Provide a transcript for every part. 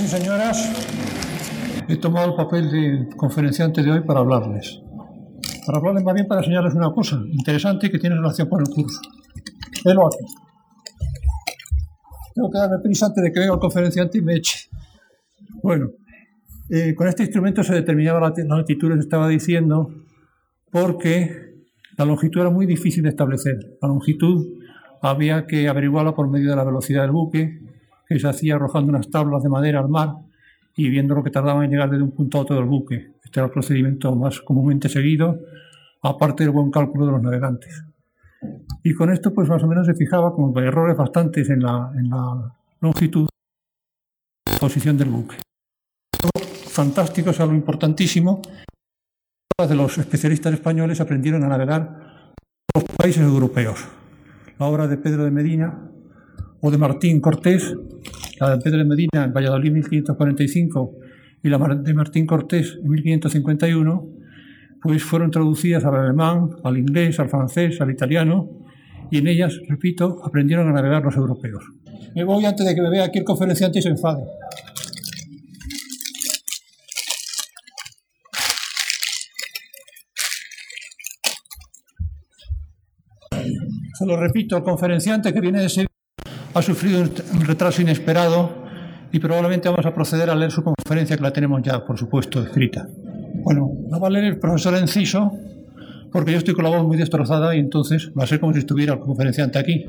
Señoras y señoras, he tomado el papel de conferenciante de hoy para hablarles. Para hablarles más bien para enseñarles una cosa interesante que tiene relación con el curso. Velo aquí. Tengo que darme prisa antes de que venga el conferenciante y me eche. Bueno, eh, con este instrumento se determinaba la, la les estaba diciendo, porque la longitud era muy difícil de establecer. La longitud había que averiguarla por medio de la velocidad del buque, que se hacía arrojando unas tablas de madera al mar y viendo lo que tardaba en llegar desde un punto a otro del buque. Este era el procedimiento más comúnmente seguido, aparte del buen cálculo de los navegantes. Y con esto, pues más o menos se fijaba como errores bastantes en la, en la longitud posición del buque. Fantástico, es algo importantísimo. De los especialistas españoles aprendieron a navegar los países europeos. La obra de Pedro de Medina o de Martín Cortés, la de Pedro de Medina en Valladolid 1545 y la de Martín Cortés en 1551, pues fueron traducidas al alemán, al inglés, al francés, al italiano, y en ellas, repito, aprendieron a navegar los europeos. Me voy antes de que me vea aquí el conferenciante y se enfade. Se lo repito, el conferenciante que viene de Sevilla ha sufrido un retraso inesperado y probablemente vamos a proceder a leer su conferencia que la tenemos ya, por supuesto, escrita. Bueno, la va a leer el profesor Enciso porque yo estoy con la voz muy destrozada y entonces va a ser como si estuviera el conferenciante aquí.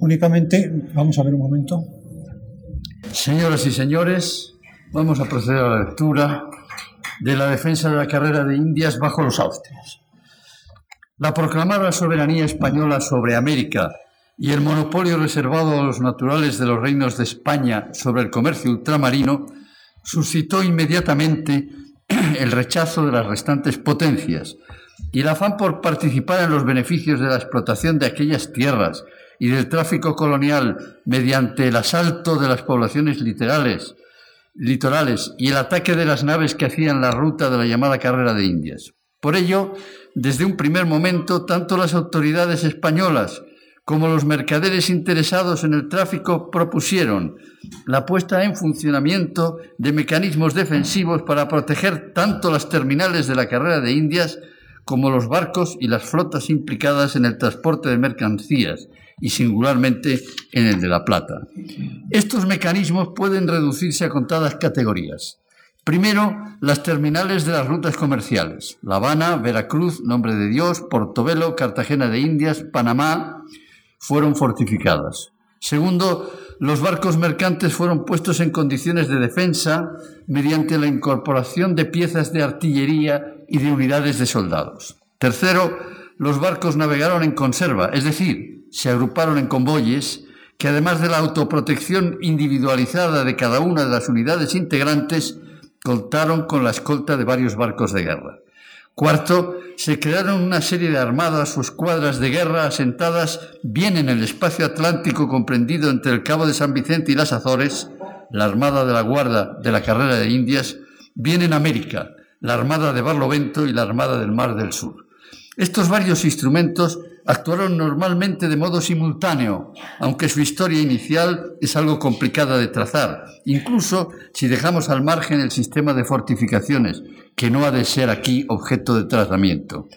Únicamente, vamos a ver un momento. Señoras y señores, vamos a proceder a la lectura de la defensa de la carrera de Indias bajo los Austrias. La proclamada soberanía española sobre América y el monopolio reservado a los naturales de los reinos de España sobre el comercio ultramarino suscitó inmediatamente el rechazo de las restantes potencias y el afán por participar en los beneficios de la explotación de aquellas tierras y del tráfico colonial mediante el asalto de las poblaciones literales, litorales y el ataque de las naves que hacían la ruta de la llamada carrera de Indias. Por ello, desde un primer momento, tanto las autoridades españolas como los mercaderes interesados en el tráfico propusieron la puesta en funcionamiento de mecanismos defensivos para proteger tanto las terminales de la carrera de Indias como los barcos y las flotas implicadas en el transporte de mercancías y singularmente en el de la plata. Estos mecanismos pueden reducirse a contadas categorías. Primero, las terminales de las rutas comerciales. La Habana, Veracruz, Nombre de Dios, Portobelo, Cartagena de Indias, Panamá fueron fortificadas. Segundo, los barcos mercantes fueron puestos en condiciones de defensa mediante la incorporación de piezas de artillería y de unidades de soldados. Tercero, los barcos navegaron en conserva, es decir, se agruparon en convoyes que además de la autoprotección individualizada de cada una de las unidades integrantes, contaron con la escolta de varios barcos de guerra. Cuarto, se crearon una serie de armadas o escuadras de guerra asentadas bien en el espacio atlántico comprendido entre el Cabo de San Vicente y las Azores, la Armada de la Guarda de la Carrera de Indias, bien en América, la Armada de Barlovento y la Armada del Mar del Sur. Estos varios instrumentos actuaron normalmente de modo simultáneo, aunque su historia inicial es algo complicada de trazar, incluso si dejamos al margen el sistema de fortificaciones, que no ha de ser aquí objeto de tratamiento.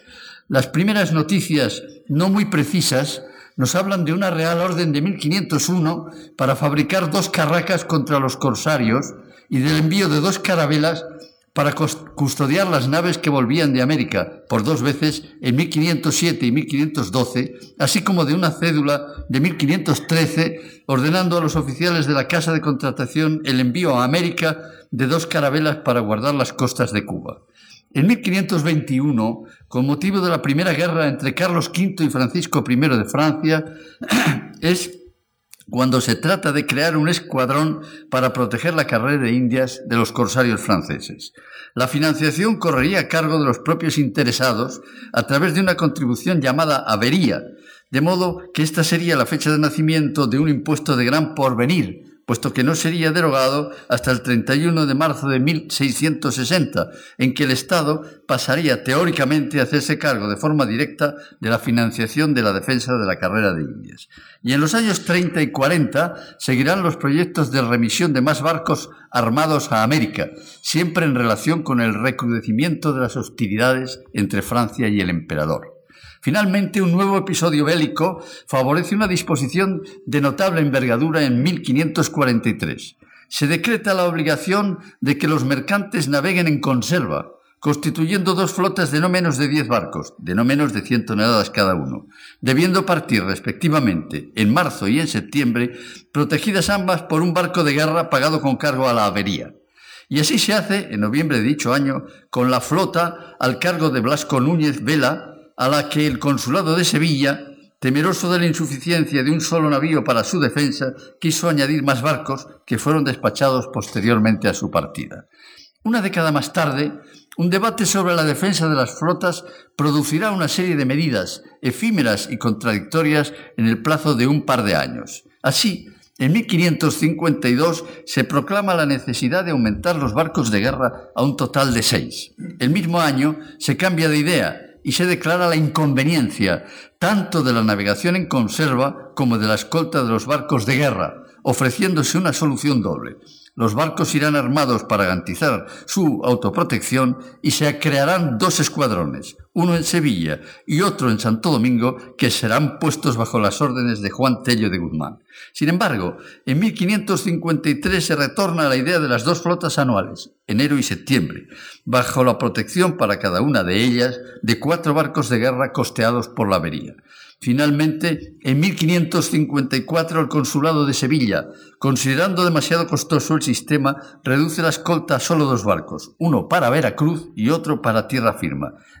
Las primeras noticias, no muy precisas, nos hablan de una real orden de 1501 para fabricar dos carracas contra los corsarios y del envío de dos carabelas para custodiar las naves que volvían de América por dos veces en 1507 y 1512, así como de una cédula de 1513 ordenando a los oficiales de la Casa de Contratación el envío a América de dos carabelas para guardar las costas de Cuba. En 1521, con motivo de la primera guerra entre Carlos V y Francisco I de Francia, es cuando se trata de crear un escuadrón para proteger la carrera de Indias de los corsarios franceses. La financiación correría a cargo de los propios interesados a través de una contribución llamada avería, de modo que esta sería la fecha de nacimiento de un impuesto de gran porvenir, puesto que no sería derogado hasta el 31 de marzo de 1660, en que el Estado pasaría teóricamente a hacerse cargo de forma directa de la financiación de la defensa de la carrera de Indias. Y en los años 30 y 40 seguirán los proyectos de remisión de más barcos armados a América, siempre en relación con el recrudecimiento de las hostilidades entre Francia y el emperador. Finalmente, un nuevo episodio bélico favorece una disposición de notable envergadura en 1543. Se decreta la obligación de que los mercantes naveguen en conserva, constituyendo dos flotas de no menos de diez barcos, de no menos de cien toneladas cada uno, debiendo partir respectivamente en marzo y en septiembre, protegidas ambas por un barco de guerra pagado con cargo a la avería. Y así se hace, en noviembre de dicho año, con la flota al cargo de Blasco Núñez Vela, a la que el consulado de Sevilla, temeroso de la insuficiencia de un solo navío para su defensa, quiso añadir más barcos que fueron despachados posteriormente a su partida. Una década más tarde, un debate sobre la defensa de las flotas producirá una serie de medidas efímeras y contradictorias en el plazo de un par de años. Así, en 1552 se proclama la necesidad de aumentar los barcos de guerra a un total de seis. El mismo año se cambia de idea y se declara la inconveniencia tanto de la navegación en conserva como de la escolta de los barcos de guerra, ofreciéndose una solución doble. Los barcos irán armados para garantizar su autoprotección y se crearán dos escuadrones, uno en Sevilla y otro en Santo Domingo, que serán puestos bajo las órdenes de Juan Tello de Guzmán. Sin embargo, en 1553 se retorna a la idea de las dos flotas anuales, enero y septiembre, bajo la protección para cada una de ellas de cuatro barcos de guerra costeados por la avería. Finalmente, en 1554 el Consulado de Sevilla, considerando demasiado costoso el sistema, reduce la escolta a solo dos barcos, uno para Veracruz y otro para tierra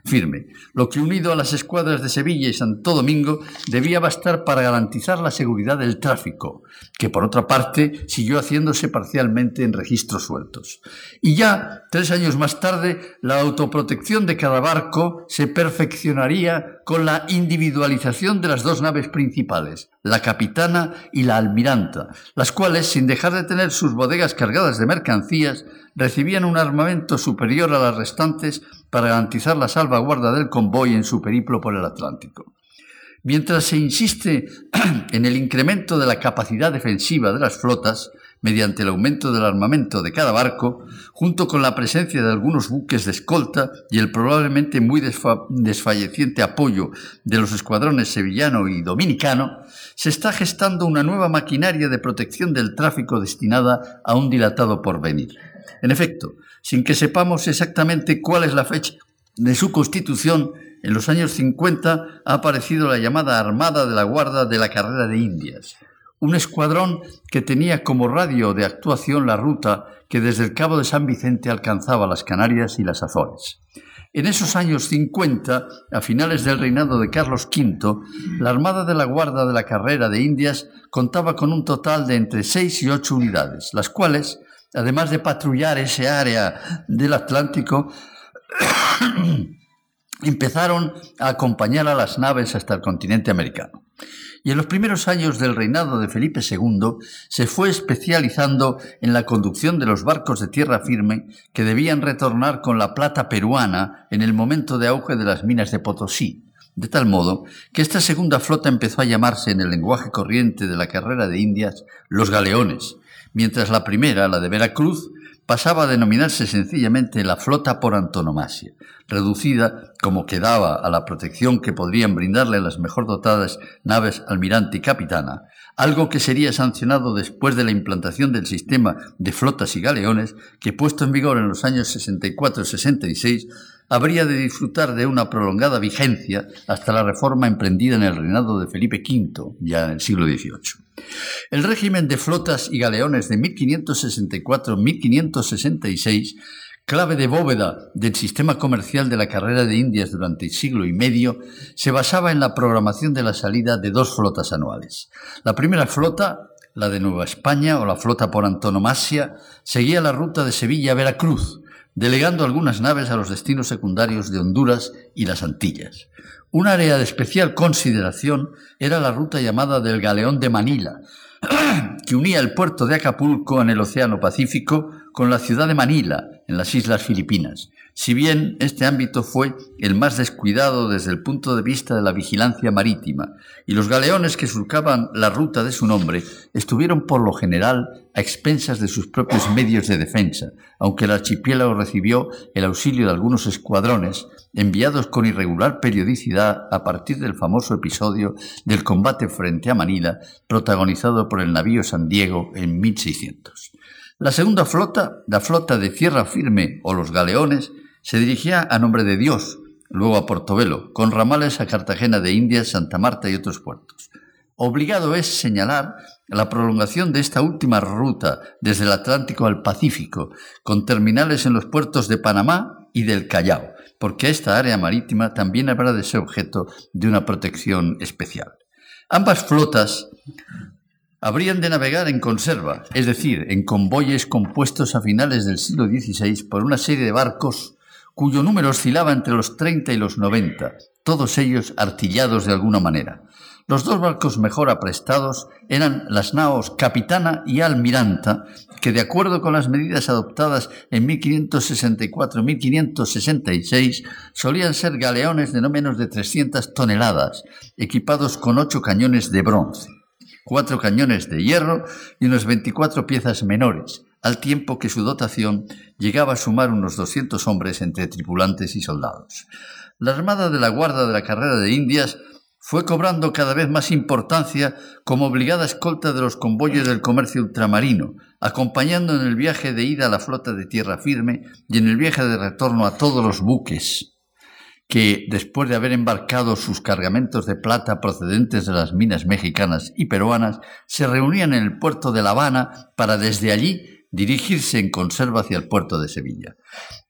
firme, lo que unido a las escuadras de Sevilla y Santo Domingo debía bastar para garantizar la seguridad del tráfico, que por otra parte siguió haciéndose parcialmente en registros sueltos. Y ya, tres años más tarde, la autoprotección de cada barco se perfeccionaría con la individualización de las dos naves principales, la capitana y la almiranta, las cuales, sin dejar de tener sus bodegas cargadas de mercancías, recibían un armamento superior a las restantes para garantizar la salvaguarda del convoy en su periplo por el Atlántico. Mientras se insiste en el incremento de la capacidad defensiva de las flotas, mediante el aumento del armamento de cada barco, junto con la presencia de algunos buques de escolta y el probablemente muy desfalleciente apoyo de los escuadrones sevillano y dominicano, se está gestando una nueva maquinaria de protección del tráfico destinada a un dilatado porvenir. En efecto, sin que sepamos exactamente cuál es la fecha de su constitución, en los años 50 ha aparecido la llamada Armada de la Guarda de la Carrera de Indias, un escuadrón que tenía como radio de actuación la ruta que desde el Cabo de San Vicente alcanzaba las Canarias y las Azores. En esos años 50, a finales del reinado de Carlos V, la Armada de la Guarda de la Carrera de Indias contaba con un total de entre seis y ocho unidades, las cuales, además de patrullar ese área del Atlántico, empezaron a acompañar a las naves hasta el continente americano y en los primeros años del reinado de Felipe II se fue especializando en la conducción de los barcos de tierra firme que debían retornar con la plata peruana en el momento de auge de las minas de Potosí, de tal modo que esta segunda flota empezó a llamarse en el lenguaje corriente de la carrera de Indias los galeones, mientras la primera, la de Veracruz, pasaba a denominarse sencillamente la flota por antonomasia, reducida como quedaba a la protección que podrían brindarle las mejor dotadas naves almirante y capitana, algo que sería sancionado después de la implantación del sistema de flotas y galeones que puesto en vigor en los años 64-66 habría de disfrutar de una prolongada vigencia hasta la reforma emprendida en el reinado de Felipe V, ya en el siglo XVIII. El régimen de flotas y galeones de 1564-1566, clave de bóveda del sistema comercial de la carrera de Indias durante el siglo y medio, se basaba en la programación de la salida de dos flotas anuales. La primera flota, la de Nueva España o la flota por antonomasia, seguía la ruta de Sevilla a Veracruz, delegando algunas naves a los destinos secundarios de Honduras y las Antillas. Un área de especial consideración era la ruta llamada del Galeón de Manila, que unía el puerto de Acapulco en el Océano Pacífico con la ciudad de Manila, en las Islas Filipinas, si bien este ámbito fue el más descuidado desde el punto de vista de la vigilancia marítima, y los galeones que surcaban la ruta de su nombre estuvieron por lo general a expensas de sus propios medios de defensa, aunque el archipiélago recibió el auxilio de algunos escuadrones enviados con irregular periodicidad a partir del famoso episodio del combate frente a Manila, protagonizado por el navío San Diego en 1600. La segunda flota, la flota de tierra firme o los galeones, se dirigía a nombre de Dios, luego a Portobelo, con ramales a Cartagena de Indias, Santa Marta y otros puertos. Obligado es señalar la prolongación de esta última ruta desde el Atlántico al Pacífico, con terminales en los puertos de Panamá y del Callao, porque esta área marítima también habrá de ser objeto de una protección especial. Ambas flotas habrían de navegar en conserva, es decir, en convoyes compuestos a finales del siglo XVI por una serie de barcos cuyo número oscilaba entre los 30 y los 90, todos ellos artillados de alguna manera. Los dos barcos mejor aprestados eran las naos Capitana y Almiranta, que de acuerdo con las medidas adoptadas en 1564-1566 solían ser galeones de no menos de 300 toneladas, equipados con ocho cañones de bronce, cuatro cañones de hierro y unas 24 piezas menores, al tiempo que su dotación llegaba a sumar unos 200 hombres entre tripulantes y soldados. La Armada de la Guardia de la Carrera de Indias fue cobrando cada vez más importancia como obligada escolta de los convoyes del comercio ultramarino, acompañando en el viaje de ida a la flota de tierra firme y en el viaje de retorno a todos los buques que, después de haber embarcado sus cargamentos de plata procedentes de las minas mexicanas y peruanas, se reunían en el puerto de La Habana para desde allí dirigirse en conserva hacia el puerto de Sevilla.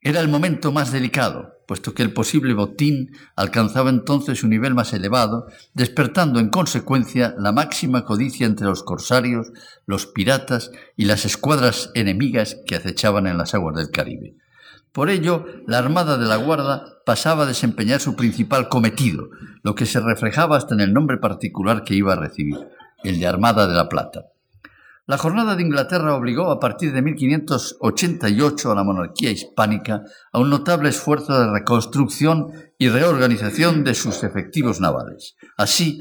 Era el momento más delicado, puesto que el posible botín alcanzaba entonces un nivel más elevado, despertando en consecuencia la máxima codicia entre los corsarios, los piratas y las escuadras enemigas que acechaban en las aguas del Caribe. Por ello, la Armada de la Guarda pasaba a desempeñar su principal cometido, lo que se reflejaba hasta en el nombre particular que iba a recibir, el de Armada de la Plata. La jornada de Inglaterra obligó a partir de 1588 a la monarquía hispánica a un notable esfuerzo de reconstrucción y reorganización de sus efectivos navales. Así,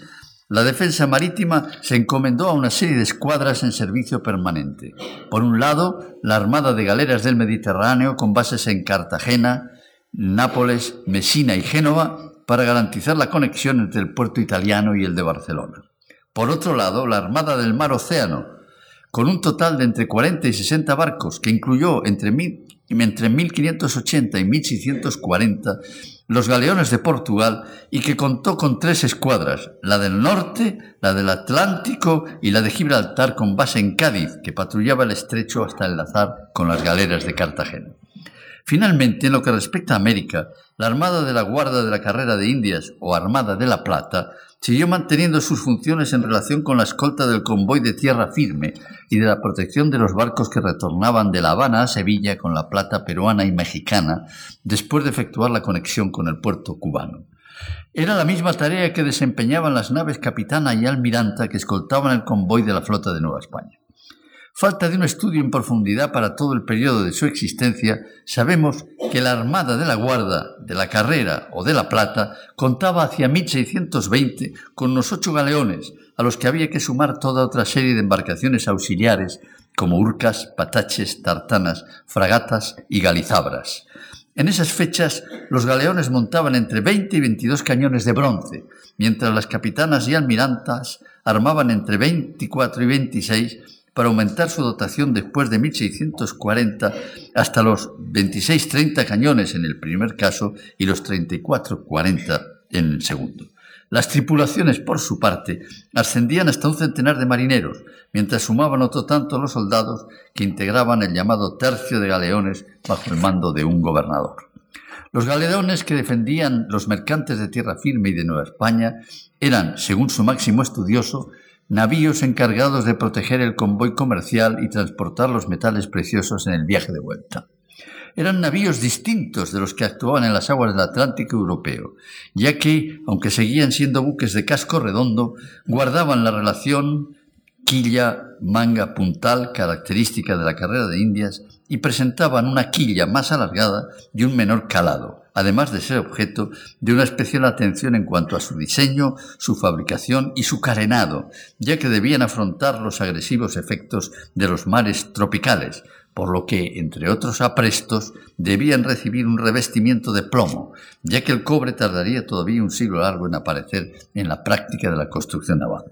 la defensa marítima se encomendó a una serie de escuadras en servicio permanente. Por un lado, la Armada de Galeras del Mediterráneo con bases en Cartagena, Nápoles, Mesina y Génova para garantizar la conexión entre el puerto italiano y el de Barcelona. Por otro lado, la Armada del Mar Océano, con un total de entre 40 y 60 barcos, que incluyó entre, entre 1580 y 1640 los galeones de Portugal y que contó con tres escuadras, la del norte, la del Atlántico y la de Gibraltar con base en Cádiz, que patrullaba el estrecho hasta enlazar con las galeras de Cartagena. Finalmente, en lo que respecta a América, la Armada de la Guardia de la Carrera de Indias o Armada de la Plata siguió manteniendo sus funciones en relación con la escolta del convoy de tierra firme y de la protección de los barcos que retornaban de La Habana a Sevilla con la plata peruana y mexicana después de efectuar la conexión con el puerto cubano. Era la misma tarea que desempeñaban las naves Capitana y Almiranta que escoltaban el convoy de la flota de Nueva España. Falta de un estudio en profundidad para todo el periodo de su existencia, sabemos que la Armada de la Guarda, de la Carrera o de la Plata contaba hacia 1620 con unos ocho galeones, a los que había que sumar toda otra serie de embarcaciones auxiliares, como urcas, pataches, tartanas, fragatas y galizabras. En esas fechas, los galeones montaban entre 20 y 22 cañones de bronce, mientras las capitanas y almirantas armaban entre 24 y 26 para aumentar su dotación después de 1640 hasta los 26-30 cañones en el primer caso y los 34-40 en el segundo. Las tripulaciones, por su parte, ascendían hasta un centenar de marineros, mientras sumaban otro tanto los soldados que integraban el llamado tercio de galeones bajo el mando de un gobernador. Los galeones que defendían los mercantes de tierra firme y de Nueva España eran, según su máximo estudioso, navíos encargados de proteger el convoy comercial y transportar los metales preciosos en el viaje de vuelta. Eran navíos distintos de los que actuaban en las aguas del Atlántico europeo, ya que, aunque seguían siendo buques de casco redondo, guardaban la relación quilla, manga puntal, característica de la carrera de Indias, y presentaban una quilla más alargada y un menor calado, además de ser objeto de una especial atención en cuanto a su diseño, su fabricación y su carenado, ya que debían afrontar los agresivos efectos de los mares tropicales, por lo que, entre otros aprestos, debían recibir un revestimiento de plomo, ya que el cobre tardaría todavía un siglo largo en aparecer en la práctica de la construcción naval.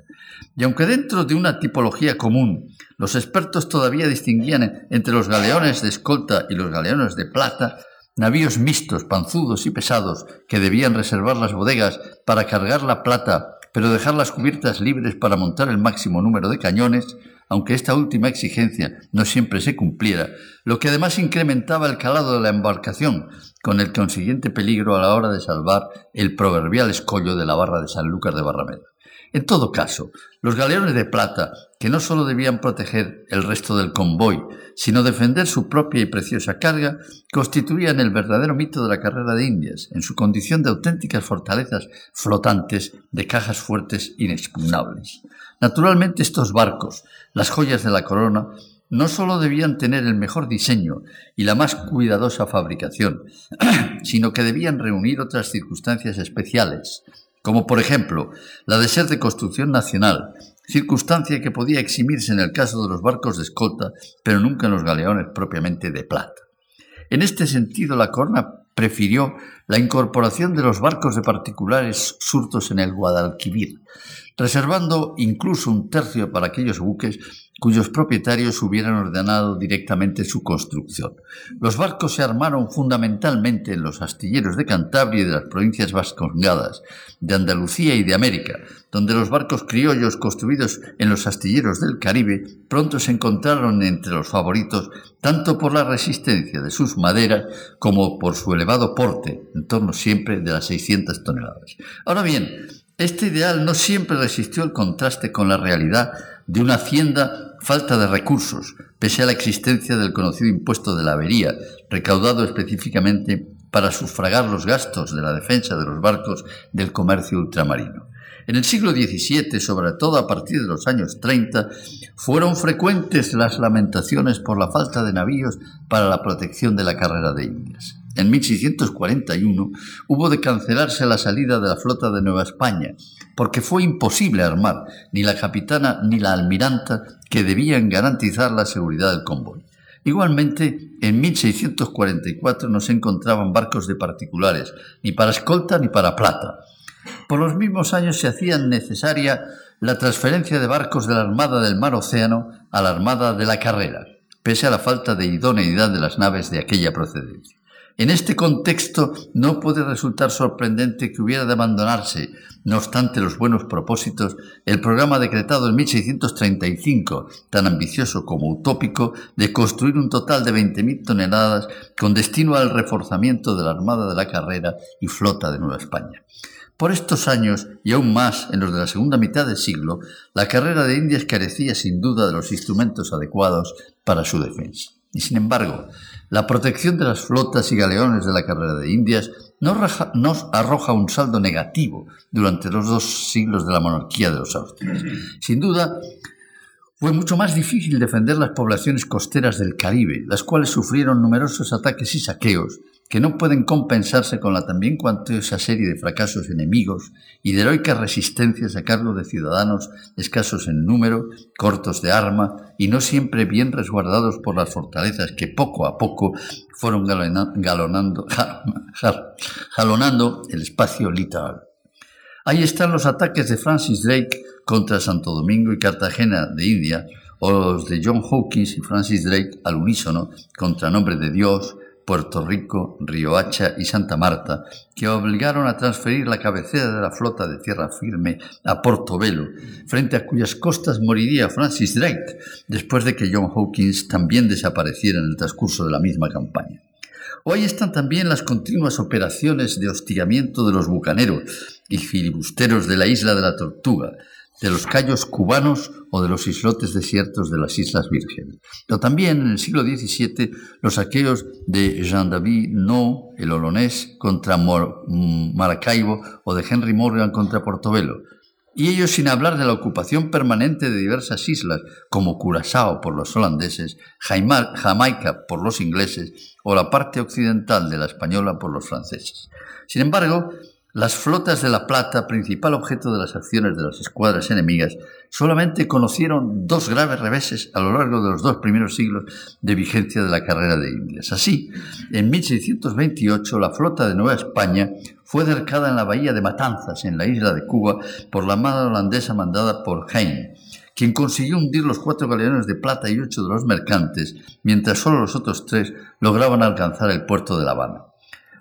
Y aunque dentro de una tipología común los expertos todavía distinguían entre los galeones de escolta y los galeones de plata, navíos mixtos, panzudos y pesados, que debían reservar las bodegas para cargar la plata, pero dejar las cubiertas libres para montar el máximo número de cañones, aunque esta última exigencia no siempre se cumpliera, lo que además incrementaba el calado de la embarcación, con el consiguiente peligro a la hora de salvar el proverbial escollo de la barra de San Lucas de Barrameda. En todo caso, los galeones de plata, que no sólo debían proteger el resto del convoy, sino defender su propia y preciosa carga, constituían el verdadero mito de la carrera de Indias, en su condición de auténticas fortalezas flotantes de cajas fuertes inexpugnables. Naturalmente estos barcos, las joyas de la corona, no sólo debían tener el mejor diseño y la más cuidadosa fabricación, sino que debían reunir otras circunstancias especiales, como por ejemplo la de ser de construcción nacional, circunstancia que podía eximirse en el caso de los barcos de escolta, pero nunca en los galeones propiamente de plata. En este sentido, la corona prefirió la incorporación de los barcos de particulares surtos en el Guadalquivir, reservando incluso un tercio para aquellos buques cuyos propietarios hubieran ordenado directamente su construcción. Los barcos se armaron fundamentalmente en los astilleros de Cantabria y de las provincias vascongadas, de Andalucía y de América, donde los barcos criollos construidos en los astilleros del Caribe pronto se encontraron entre los favoritos tanto por la resistencia de sus maderas como por su elevado porte, en torno siempre de las 600 toneladas. Ahora bien, este ideal no siempre resistió el contraste con la realidad de una hacienda falta de recursos, pese a la existencia del conocido impuesto de la avería, recaudado específicamente para sufragar los gastos de la defensa de los barcos del comercio ultramarino. En el siglo XVII, sobre todo a partir de los años 30, fueron frecuentes las lamentaciones por la falta de navíos para la protección de la carrera de Indias. En 1641 hubo de cancelarse la salida de la flota de Nueva España, porque fue imposible armar ni la capitana ni la almiranta que debían garantizar la seguridad del convoy. Igualmente, en 1644 no se encontraban barcos de particulares, ni para escolta ni para plata. Por los mismos años se hacía necesaria la transferencia de barcos de la Armada del Mar Océano a la Armada de la Carrera, pese a la falta de idoneidad de las naves de aquella procedencia. En este contexto no puede resultar sorprendente que hubiera de abandonarse, no obstante los buenos propósitos, el programa decretado en 1635, tan ambicioso como utópico, de construir un total de 20.000 toneladas con destino al reforzamiento de la Armada de la Carrera y Flota de Nueva España. Por estos años, y aún más en los de la segunda mitad del siglo, la carrera de Indias carecía sin duda de los instrumentos adecuados para su defensa. Y sin embargo, la protección de las flotas y galeones de la carrera de Indias nos arroja un saldo negativo durante los dos siglos de la monarquía de los Austrias. Sin duda, fue mucho más difícil defender las poblaciones costeras del Caribe, las cuales sufrieron numerosos ataques y saqueos que no pueden compensarse con la también cuantiosa serie de fracasos enemigos y de heroicas resistencias a cargo de ciudadanos escasos en número, cortos de arma y no siempre bien resguardados por las fortalezas que poco a poco fueron galonando, el espacio litoral. Ahí están los ataques de Francis Drake contra Santo Domingo y Cartagena de India, o los de John Hawkins y Francis Drake al unísono contra Nombre de Dios, Puerto Rico, Riohacha y Santa Marta, que obligaron a transferir la cabecera de la flota de tierra firme a Portobelo, frente a cuyas costas moriría Francis Drake, después de que John Hawkins también desapareciera en el transcurso de la misma campaña. Ahí están también las continuas operaciones de hostigamiento de los bucaneros y filibusteros de la isla de la Tortuga, de los cayos cubanos o de los islotes desiertos de las Islas Vírgenes. Pero también en el siglo XVII los saqueos de Jean-David No, el olonés, contra mm, Maracaibo o de Henry Morgan contra Portobelo. y ello sin hablar de la ocupación permanente de diversas islas, como Curazao por los holandeses, Jamaica por los ingleses o la parte occidental de la española por los franceses. Sin embargo, las flotas de la Plata, principal objeto de las acciones de las escuadras enemigas, solamente conocieron dos graves reveses a lo largo de los dos primeros siglos de vigencia de la carrera de Indias. Así, en 1628 la flota de Nueva España fue dercada en la bahía de Matanzas, en la isla de Cuba, por la armada holandesa mandada por Heine, quien consiguió hundir los cuatro galeones de plata y ocho de los mercantes, mientras solo los otros tres lograban alcanzar el puerto de La Habana.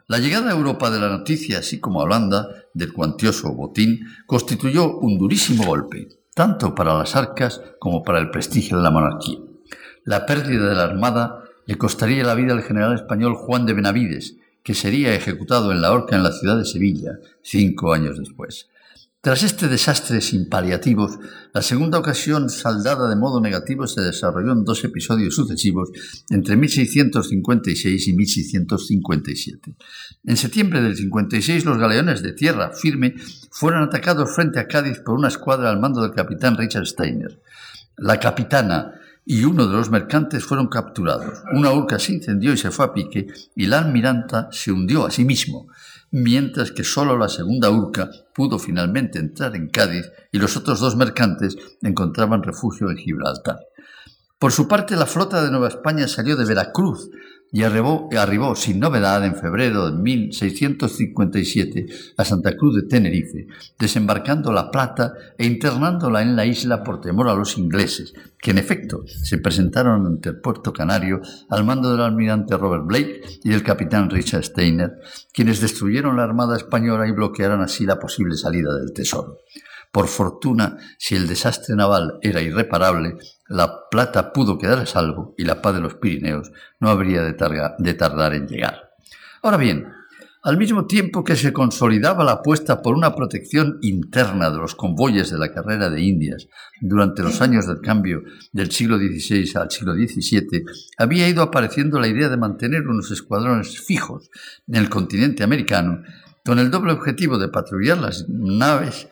La llegada a Europa de la noticia, así como a Holanda, del cuantioso botín, constituyó un durísimo golpe, tanto para las arcas como para el prestigio de la monarquía. La pérdida de la Armada le costaría la vida al general español Juan de Benavides, que sería ejecutado en la horca en la ciudad de Sevilla cinco años después. Tras este desastre sin paliativos, la segunda ocasión saldada de modo negativo se desarrolló en dos episodios sucesivos entre 1656 y 1657. En septiembre del 56 los galeones de tierra firme fueron atacados frente a Cádiz por una escuadra al mando del capitán Richard Steiner. La capitana y uno de los mercantes fueron capturados. Una urca se incendió y se fue a pique y la almiranta se hundió a sí mismo mientras que solo la segunda urca pudo finalmente entrar en Cádiz y los otros dos mercantes encontraban refugio en Gibraltar. Por su parte, la flota de Nueva España salió de Veracruz y arribó, sin novedad en febrero de 1657 a Santa Cruz de Tenerife, desembarcando la plata e internándola en la isla por temor a los ingleses, que en efecto se presentaron ante el puerto canario al mando del almirante Robert Blake y del capitán Richard Steiner, quienes destruyeron la armada española y bloquearon así la posible salida del tesoro. Por fortuna, si el desastre naval era irreparable, la plata pudo quedar a salvo y la paz de los Pirineos no habría de, tardar en llegar. Ahora bien, al mismo tiempo que se consolidaba la apuesta por una protección interna de los convoyes de la carrera de Indias durante los años del cambio del siglo XVI al siglo XVII, había ido apareciendo la idea de mantener unos escuadrones fijos en el continente americano con el doble objetivo de patrullar las naves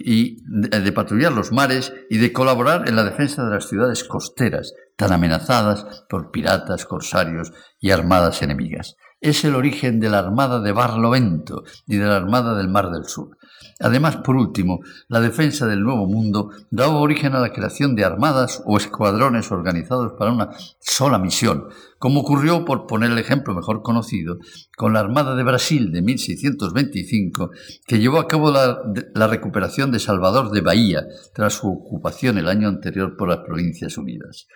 y de patrullar los mares y de colaborar en la defensa de las ciudades costeras, tan amenazadas por piratas, corsarios y armadas enemigas. Es el origen de la Armada de Barlovento y de la Armada del Mar del Sur. Además, por último, la defensa del Nuevo Mundo daba origen a la creación de armadas o escuadrones organizados para una sola misión, como ocurrió, por poner el ejemplo mejor conocido, con la Armada de Brasil de 1625, que llevó a cabo la, la recuperación de Salvador de Bahía tras su ocupación el año anterior por las Provincias Unidas.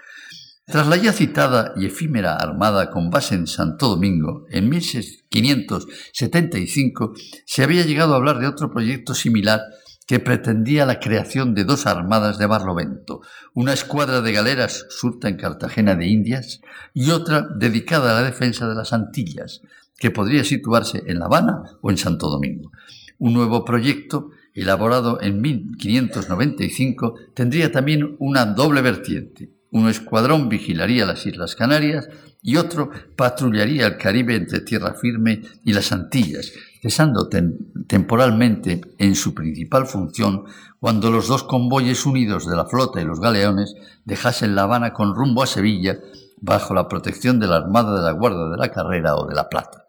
Tras la ya citada y efímera armada con base en Santo Domingo, en 1575 se había llegado a hablar de otro proyecto similar que pretendía la creación de dos armadas de Barlovento, una escuadra de galeras surta en Cartagena de Indias y otra dedicada a la defensa de las Antillas, que podría situarse en La Habana o en Santo Domingo. Un nuevo proyecto, elaborado en 1595, tendría también una doble vertiente un escuadrón vigilaría las Islas Canarias y otro patrullaría el Caribe entre tierra firme y las Antillas, cesando temporalmente en su principal función cuando los dos convoyes unidos de la flota y los galeones dejasen La Habana con rumbo a Sevilla bajo la protección de la Armada de la Guardia de la Carrera o de la Plata.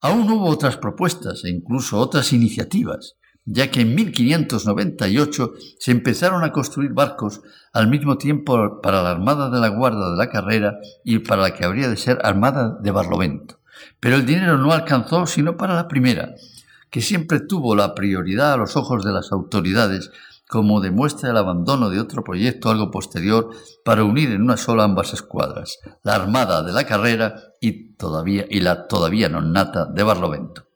Aún hubo otras propuestas e incluso otras iniciativas, ya que en 1598 se empezaron a construir barcos al mismo tiempo para la Armada de la Guardia de la Carrera y para la que habría de ser Armada de Barlovento. Pero el dinero no alcanzó sino para la primera, que siempre tuvo la prioridad a los ojos de las autoridades, como demuestra el abandono de otro proyecto algo posterior para unir en una sola ambas escuadras, la Armada de la Carrera y, todavía, y la todavía no nata de Barlovento.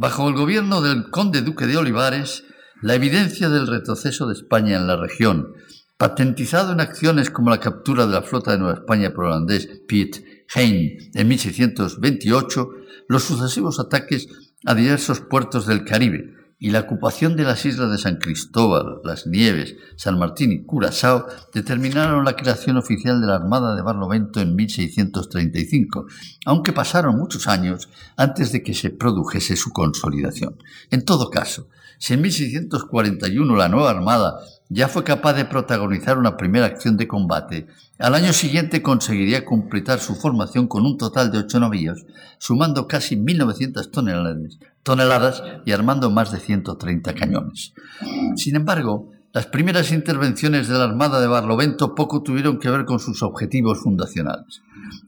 Bajo el gobierno del conde duque de Olivares, la evidencia del retroceso de España en la región, patentizado en acciones como la captura de la flota de Nueva España por holandés Piet Hein en 1628, los sucesivos ataques a diversos puertos del Caribe, y la ocupación de las islas de San Cristóbal, Las Nieves, San Martín y Curazao determinaron la creación oficial de la Armada de Barlovento en 1635, aunque pasaron muchos años antes de que se produjese su consolidación. En todo caso, si en 1641 la nueva Armada ya fue capaz de protagonizar una primera acción de combate, al año siguiente conseguiría completar su formación con un total de ocho navíos, sumando casi 1.900 toneladas, toneladas y armando más de 130 cañones. Sin embargo, las primeras intervenciones de la Armada de Barlovento poco tuvieron que ver con sus objetivos fundacionales.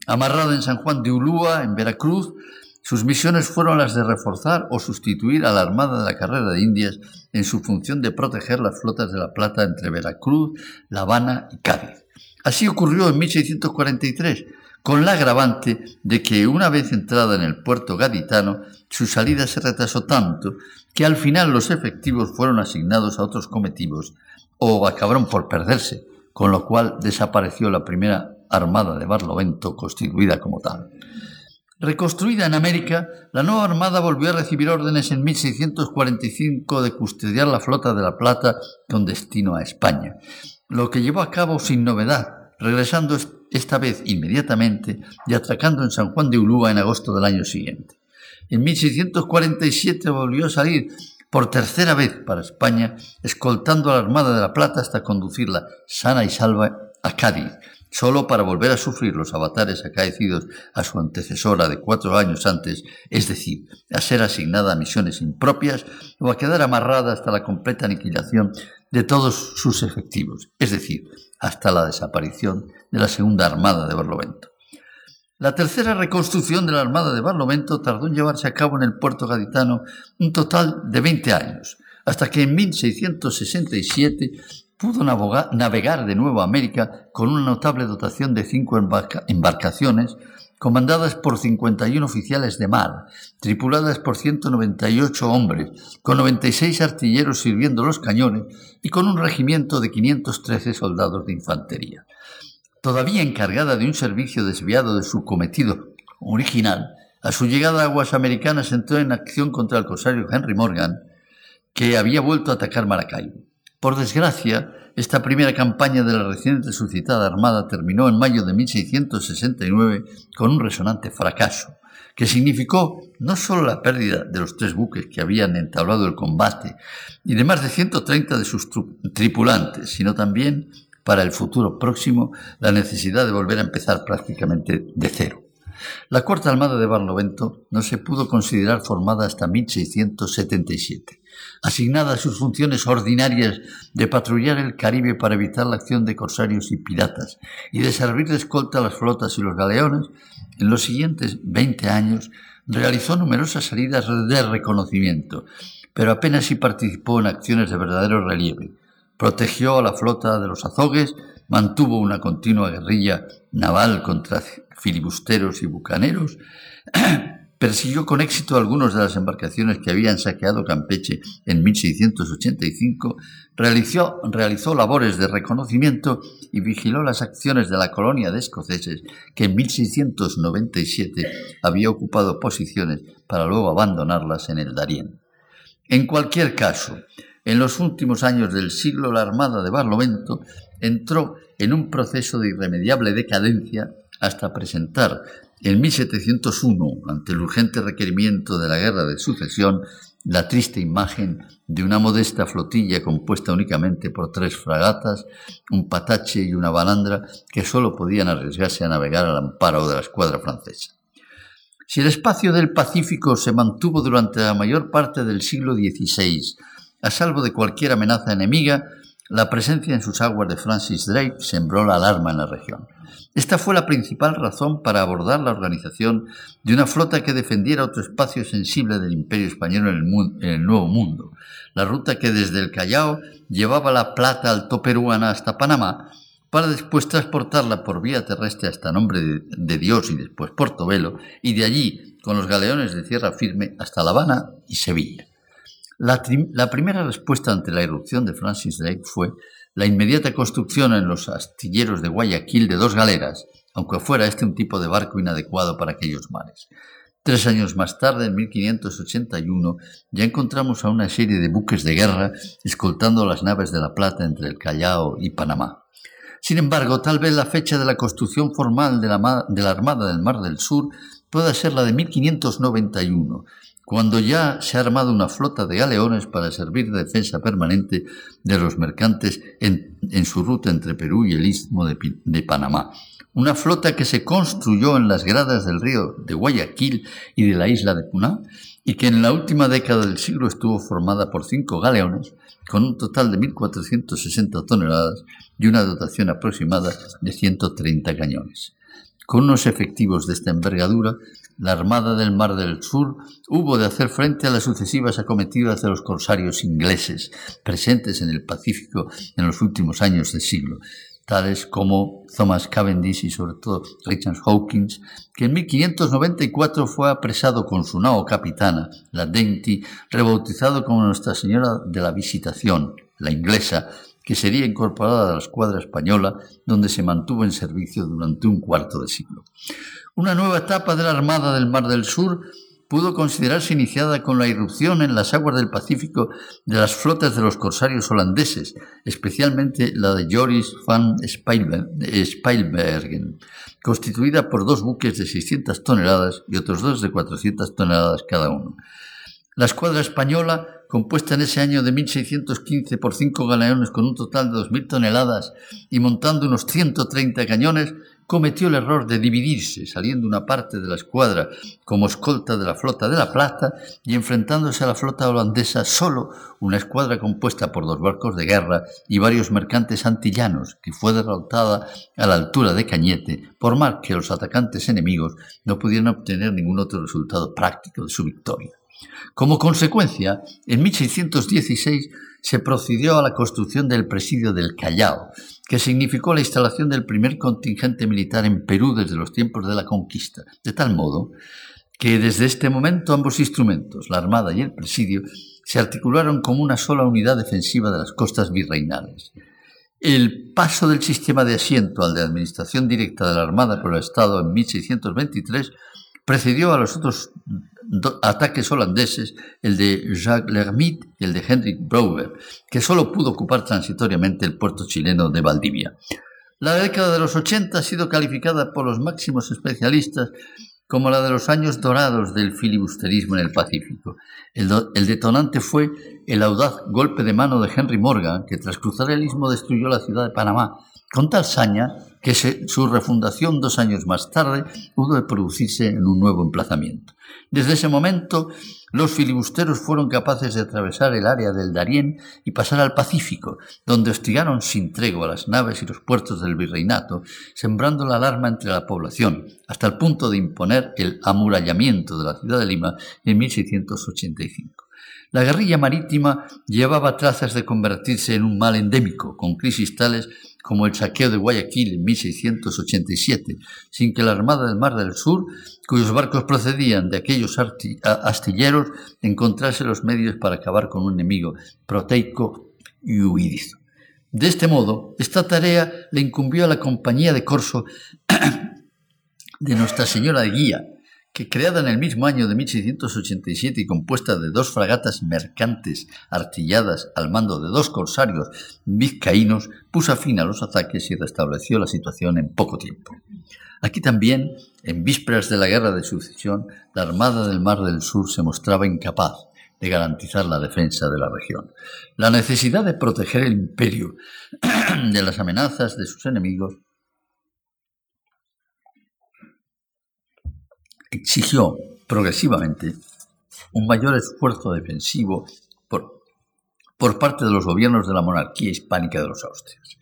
Amarrada en San Juan de Ulúa, en Veracruz, sus misiones fueron las de reforzar o sustituir a la Armada de la Carrera de Indias en su función de proteger las flotas de la Plata entre Veracruz, La Habana y Cádiz. Así ocurrió en 1643, con la agravante de que una vez entrada en el puerto gaditano, su salida se retrasó tanto que al final los efectivos fueron asignados a otros cometivos o acabaron por perderse, con lo cual desapareció la primera armada de Barlovento constituida como tal. Reconstruida en América, la nueva armada volvió a recibir órdenes en 1645 de custodiar la flota de la Plata con destino a España, lo que llevó a cabo sin novedad, regresando esta vez inmediatamente y atracando en San Juan de Ulúa en agosto del año siguiente. En 1647 volvió a salir por tercera vez para España, escoltando a la Armada de la Plata hasta conducirla sana y salva a Cádiz, solo para volver a sufrir los avatares acaecidos a su antecesora de cuatro años antes, es decir, a ser asignada a misiones impropias o a quedar amarrada hasta la completa aniquilación de todos sus efectivos, es decir, hasta la desaparición de la Segunda Armada de Barlovento. La tercera reconstrucción de la Armada de Barlovento tardó en llevarse a cabo en el puerto gaditano un total de 20 años, hasta que en 1667 pudo navegar de nuevo a América con una notable dotación de cinco embarcaciones comandadas por 51 oficiales de mar, tripuladas por 198 hombres, con 96 artilleros sirviendo los cañones y con un regimiento de 513 soldados de infantería. Todavía encargada de un servicio desviado de su cometido original, a su llegada a aguas americanas entró en acción contra el corsario Henry Morgan, que había vuelto a atacar Maracaibo. Por desgracia, esta primera campaña de la recién resucitada Armada terminó en mayo de 1669 con un resonante fracaso, que significó no solo la pérdida de los tres buques que habían entablado el combate y de más de 130 de sus tripulantes, sino también para el futuro próximo la necesidad de volver a empezar prácticamente de cero. La Cuarta Armada de Barlovento no se pudo considerar formada hasta 1677 asignada a sus funciones ordinarias de patrullar el Caribe para evitar la acción de corsarios y piratas y de servir de escolta a las flotas y los galeones, en los siguientes 20 años realizó numerosas salidas de reconocimiento, pero apenas si participó en acciones de verdadero relieve. Protegió a la flota de los azogues, mantuvo una continua guerrilla naval contra filibusteros y bucaneros, persiguió con éxito algunas de las embarcaciones que habían saqueado Campeche en 1685, realizó, realizó labores de reconocimiento y vigiló las acciones de la colonia de escoceses que en 1697 había ocupado posiciones para luego abandonarlas en el Darién. En cualquier caso, en los últimos años del siglo la Armada de Barlovento entró en un proceso de irremediable decadencia hasta presentar en 1701, ante el urgente requerimiento de la guerra de sucesión, la triste imagen de una modesta flotilla compuesta únicamente por tres fragatas, un patache y una balandra que sólo podían arriesgarse a navegar al amparo de la escuadra francesa. Si el espacio del Pacífico se mantuvo durante la mayor parte del siglo XVI, a salvo de cualquier amenaza enemiga, la presencia en sus aguas de Francis Drake sembró la alarma en la región. Esta fue la principal razón para abordar la organización de una flota que defendiera otro espacio sensible del imperio español en el, Nuevo Mundo, la ruta que desde el Callao llevaba la plata alto peruana hasta Panamá, para después transportarla por vía terrestre hasta Nombre de, Dios y después Portobelo, y de allí, con los galeones de tierra firme, hasta La Habana y Sevilla. La, primera respuesta ante la irrupción de Francis Drake fue la inmediata construcción en los astilleros de Guayaquil de dos galeras, aunque fuera este un tipo de barco inadecuado para aquellos mares. Tres años más tarde, en 1581, ya encontramos a una serie de buques de guerra escoltando las naves de la Plata entre el Callao y Panamá. Sin embargo, tal vez la fecha de la construcción formal de la, de la Armada del Mar del Sur pueda ser la de 1591, cuando ya se ha armado una flota de galeones para servir de defensa permanente de los mercantes en, su ruta entre Perú y el istmo de, de, Panamá. Una flota que se construyó en las gradas del río de Guayaquil y de la isla de Puná y que en la última década del siglo estuvo formada por cinco galeones con un total de 1.460 toneladas y una dotación aproximada de 130 cañones. Con unos efectivos de esta envergadura, la Armada del Mar del Sur hubo de hacer frente a las sucesivas acometidas de los corsarios ingleses presentes en el Pacífico en los últimos años del siglo, tales como Thomas Cavendish y sobre todo Richard Hawkins, que en 1594 fue apresado con su nao capitana, la Dainty, rebautizado como Nuestra Señora de la Visitación, la inglesa, que sería incorporada a la escuadra española, donde se mantuvo en servicio durante un cuarto de siglo. Una nueva etapa de la Armada del Mar del Sur pudo considerarse iniciada con la irrupción en las aguas del Pacífico de las flotas de los corsarios holandeses, especialmente la de Joris van Speilbergen, constituida por dos buques de 600 toneladas y otros dos de 400 toneladas cada uno. La escuadra española, compuesta en ese año de 1615 por cinco galeones con un total de 2.000 toneladas y montando unos 130 cañones, cometió el error de dividirse, saliendo una parte de la escuadra como escolta de la flota de la Plata y enfrentándose a la flota holandesa solo una escuadra compuesta por dos barcos de guerra y varios mercantes antillanos, que fue derrotada a la altura de Cañete, por más que los atacantes enemigos no pudieron obtener ningún otro resultado práctico de su victoria. Como consecuencia, en 1616 se procedió a la construcción del presidio del Callao, que significó la instalación del primer contingente militar en Perú desde los tiempos de la conquista, de tal modo que desde este momento ambos instrumentos, la Armada y el presidio, se articularon como una sola unidad defensiva de las costas virreinales. El paso del sistema de asiento al de administración directa de la Armada por el Estado en 1623 precedió a los otros ataques holandeses, el de Jacques Lermite y el de Henrik Brouwer, que solo pudo ocupar transitoriamente el puerto chileno de Valdivia. La década de los 80 ha sido calificada por los máximos especialistas como la de los años dorados del filibusterismo en el Pacífico. El, el, detonante fue el audaz golpe de mano de Henry Morgan, que tras cruzar el istmo destruyó la ciudad de Panamá con tal saña que su refundación dos años más tarde pudo producirse en un nuevo emplazamiento. Desde ese momento, los filibusteros fueron capaces de atravesar el área del Darién y pasar al Pacífico, donde hostigaron sin tregua las naves y los puertos del virreinato, sembrando la alarma entre la población, hasta el punto de imponer el amurallamiento de la ciudad de Lima en 1685. La guerrilla marítima llevaba trazas de convertirse en un mal endémico, con crisis tales como el saqueo de Guayaquil en 1687, sin que la Armada del Mar del Sur, cuyos barcos procedían de aquellos astilleros, encontrase los medios para acabar con un enemigo proteico y huidizo. De este modo, esta tarea le incumbió a la Compañía de Corso de Nuestra Señora de Guía, que creada en el mismo año de 1687 y compuesta de dos fragatas mercantes artilladas al mando de dos corsarios vizcaínos, puso fin a los ataques y restableció la situación en poco tiempo. Aquí también, en vísperas de la guerra de sucesión, la Armada del Mar del Sur se mostraba incapaz de garantizar la defensa de la región. La necesidad de proteger el imperio de las amenazas de sus enemigos exigió progresivamente un mayor esfuerzo defensivo por, por parte de los gobiernos de la monarquía hispánica de los Austrias.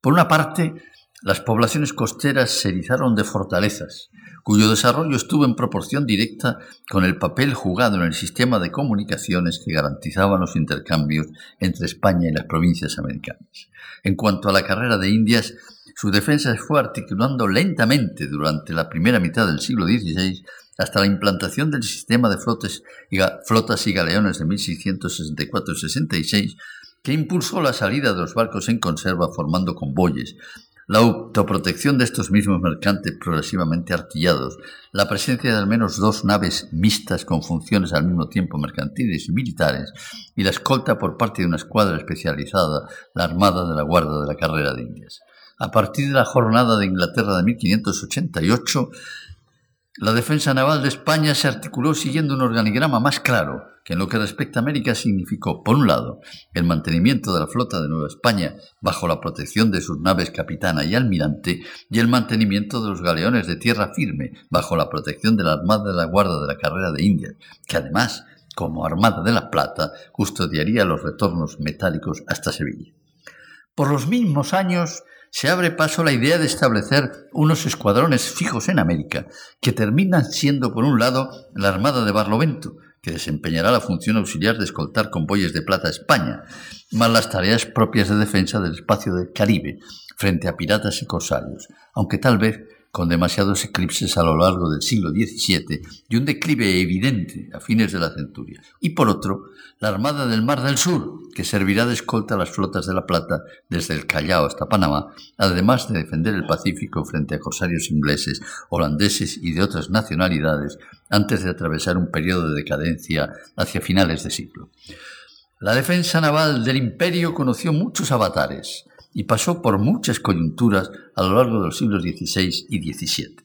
Por una parte, las poblaciones costeras se erizaron de fortalezas, cuyo desarrollo estuvo en proporción directa con el papel jugado en el sistema de comunicaciones que garantizaban los intercambios entre España y las provincias americanas. En cuanto a la carrera de Indias, su defensa fue articulando lentamente durante la primera mitad del siglo XVI hasta la implantación del sistema de flotas y galeones de 1664 66, que impulsó la salida de los barcos en conserva formando convoyes, la autoprotección de estos mismos mercantes progresivamente artillados, la presencia de al menos dos naves mixtas con funciones al mismo tiempo mercantiles y militares, y la escolta por parte de una escuadra especializada, la Armada de la Guardia de la Carrera de Indias. A partir de la jornada de Inglaterra de 1588, la defensa naval de España se articuló siguiendo un organigrama más claro, que en lo que respecta a América significó, por un lado, el mantenimiento de la flota de Nueva España bajo la protección de sus naves capitana y almirante, y el mantenimiento de los galeones de tierra firme bajo la protección de la Armada de la Guardia de la Carrera de Indias, que además, como Armada de la Plata, custodiaría los retornos metálicos hasta Sevilla. Por los mismos años, se abre paso la idea de establecer unos escuadrones fijos en América, que terminan siendo, por un lado, la Armada de Barlovento, que desempeñará la función auxiliar de escoltar convoyes de plata a España, más las tareas propias de defensa del espacio del Caribe frente a piratas y corsarios, aunque tal vez con demasiados eclipses a lo largo del siglo XVII y un declive evidente a fines de la centuria. Y por otro, la Armada del Mar del Sur, que servirá de escolta a las flotas de la Plata desde el Callao hasta Panamá, además de defender el Pacífico frente a corsarios ingleses, holandeses y de otras nacionalidades, antes de atravesar un periodo de decadencia hacia finales de siglo. La defensa naval del imperio conoció muchos avatares, y pasó por muchas coyunturas a lo largo de los siglos XVI y XVII.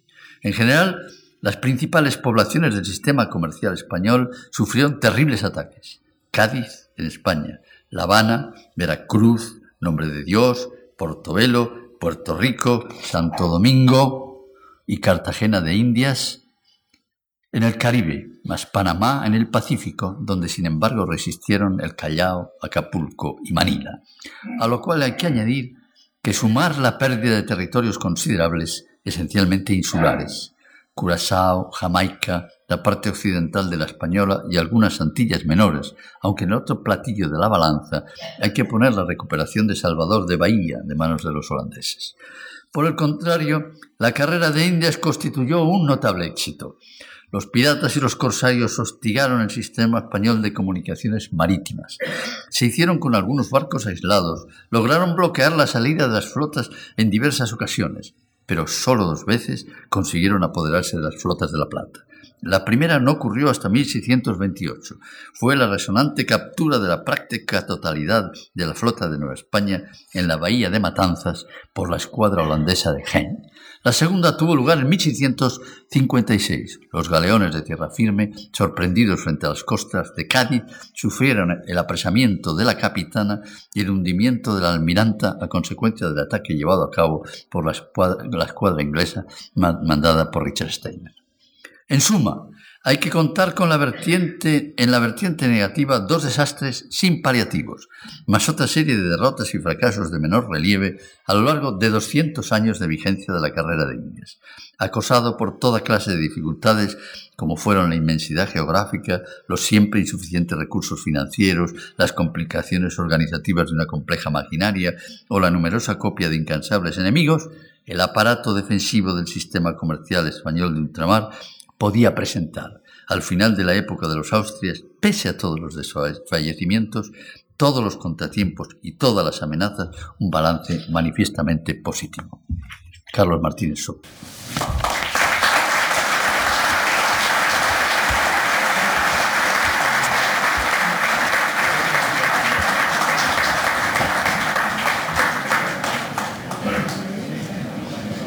En general, las principales poblaciones del sistema comercial español sufrieron terribles ataques. Cádiz, en España, La Habana, Veracruz, Nombre de Dios, Portobelo, Puerto Rico, Santo Domingo y Cartagena de Indias, en el Caribe, más Panamá en el Pacífico, donde sin embargo resistieron el Callao, Acapulco y Manila. A lo cual hay que añadir que sumar la pérdida de territorios considerables, esencialmente insulares, Curazao, Jamaica, la parte occidental de la Española y algunas Antillas menores, aunque en otro platillo de la balanza hay que poner la recuperación de Salvador de Bahía de manos de los holandeses. Por el contrario, la carrera de Indias constituyó un notable éxito. Los piratas y los corsarios hostigaron el sistema español de comunicaciones marítimas. Se hicieron con algunos barcos aislados, lograron bloquear la salida de las flotas en diversas ocasiones, pero solo dos veces consiguieron apoderarse de las flotas de la Plata. La primera no ocurrió hasta 1628. Fue la resonante captura de la práctica totalidad de la flota de Nueva España en la bahía de Matanzas por la escuadra holandesa de Gen. La segunda tuvo lugar en 1656. Los galeones de tierra firme, sorprendidos frente a las costas de Cádiz, sufrieron el apresamiento de la capitana y el hundimiento de la almiranta a consecuencia del ataque llevado a cabo por la escuadra, inglesa mandada por Richard Steiner. En suma, hay que contar con la vertiente, en la vertiente negativa dos desastres sin paliativos, más otra serie de derrotas y fracasos de menor relieve a lo largo de 200 años de vigencia de la carrera de Indias, acosado por toda clase de dificultades como fueron la inmensidad geográfica, los siempre insuficientes recursos financieros, las complicaciones organizativas de una compleja maquinaria o la numerosa copia de incansables enemigos, el aparato defensivo del sistema comercial español de ultramar podía presentar, al final de la época de los Austrias, pese a todos los desfallecimientos, todos los contratiempos y todas las amenazas, un balance manifiestamente positivo. Carlos Martínez.